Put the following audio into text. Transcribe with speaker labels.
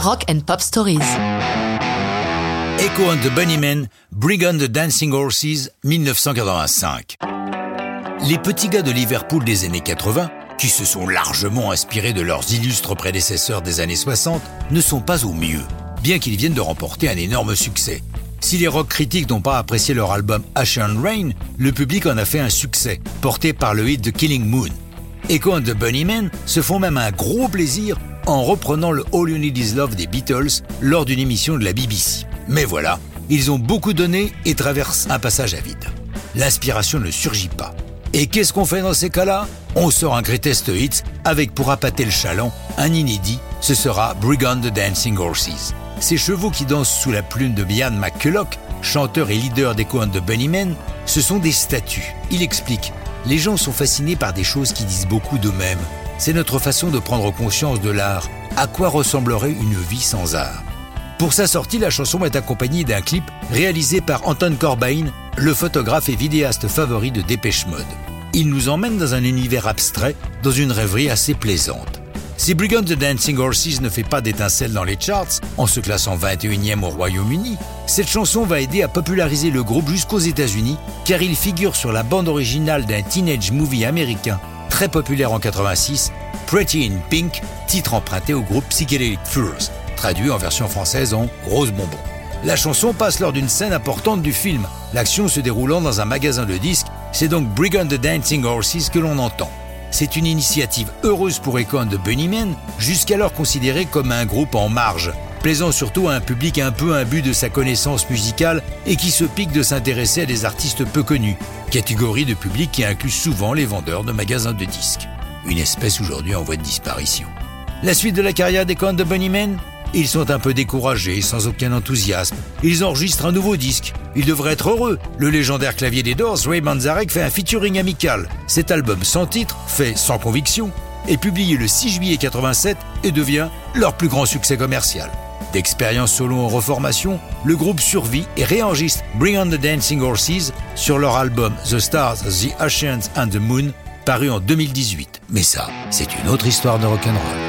Speaker 1: Rock and Pop Stories.
Speaker 2: Echo and the Bunnymen, Bring on the Dancing Horses, 1985. Les petits gars de Liverpool des années 80, qui se sont largement inspirés de leurs illustres prédécesseurs des années 60, ne sont pas au mieux, bien qu'ils viennent de remporter un énorme succès. Si les rock critiques n'ont pas apprécié leur album Asher and Rain, le public en a fait un succès, porté par le hit The Killing Moon. Echo and the Bunnymen se font même un gros plaisir en reprenant le All You Need Is Love des Beatles lors d'une émission de la BBC. Mais voilà, ils ont beaucoup donné et traversent un passage à vide. L'inspiration ne surgit pas. Et qu'est-ce qu'on fait dans ces cas-là? On sort un greatest hits avec pour appâter le chaland un inédit, ce sera Brigand the Dancing Horses. Ces chevaux qui dansent sous la plume de Ian McCulloch, chanteur et leader d'Echo and the Bunnymen, ce sont des statues. Il explique Les gens sont fascinés par des choses qui disent beaucoup d'eux-mêmes. C'est notre façon de prendre conscience de l'art. À quoi ressemblerait une vie sans art? Pour sa sortie, la chanson est accompagnée d'un clip réalisé par Anton Corbijn, le photographe et vidéaste favori de Dépêche Mode. Il nous emmène dans un univers abstrait, dans une rêverie assez plaisante. Si Brigand the Dancing Horses ne fait pas d'étincelles dans les charts, en se classant 21e au Royaume-Uni, cette chanson va aider à populariser le groupe jusqu'aux États-Unis, car il figure sur la bande originale d'un teenage movie américain très populaire en 86, Pretty in Pink, titre emprunté au groupe Psychedelic Furs traduit en version française en Rose Bonbon. La chanson passe lors d'une scène importante du film, l'action se déroulant dans un magasin de disques, c'est donc Brigand the Dancing Horses que l'on entend. C'est une initiative heureuse pour Econ de Bunnymen, jusqu'alors considéré comme un groupe en marge, plaisant surtout à un public un peu imbu de sa connaissance musicale et qui se pique de s'intéresser à des artistes peu connus, catégorie de public qui inclut souvent les vendeurs de magasins de disques. Une espèce aujourd'hui en voie de disparition. La suite de la carrière des de Bunnymen? Ils sont un peu découragés, sans aucun enthousiasme. Ils enregistrent un nouveau disque. Ils devraient être heureux. Le légendaire clavier des Doors, Ray Manzarek, fait un featuring amical. Cet album sans titre, fait sans conviction, est publié le 6 juillet 87 et devient leur plus grand succès commercial. D'expérience solo en reformation, le groupe survit et réenregistre Bring on the Dancing Horses sur leur album The Stars, The Oceans and the Moon, paru en 2018. Mais ça, c'est une autre histoire de rock'n'roll.